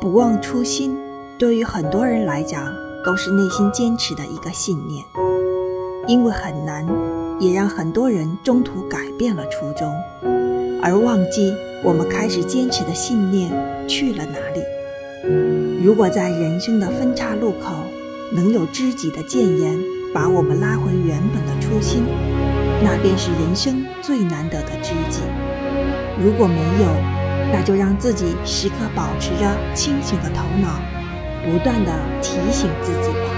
不忘初心，对于很多人来讲都是内心坚持的一个信念。因为很难，也让很多人中途改变了初衷，而忘记我们开始坚持的信念去了哪里。如果在人生的分岔路口，能有知己的谏言把我们拉回原本的初心，那便是人生最难得的知己。如果没有，那就让自己时刻保持着清醒的头脑，不断的提醒自己吧。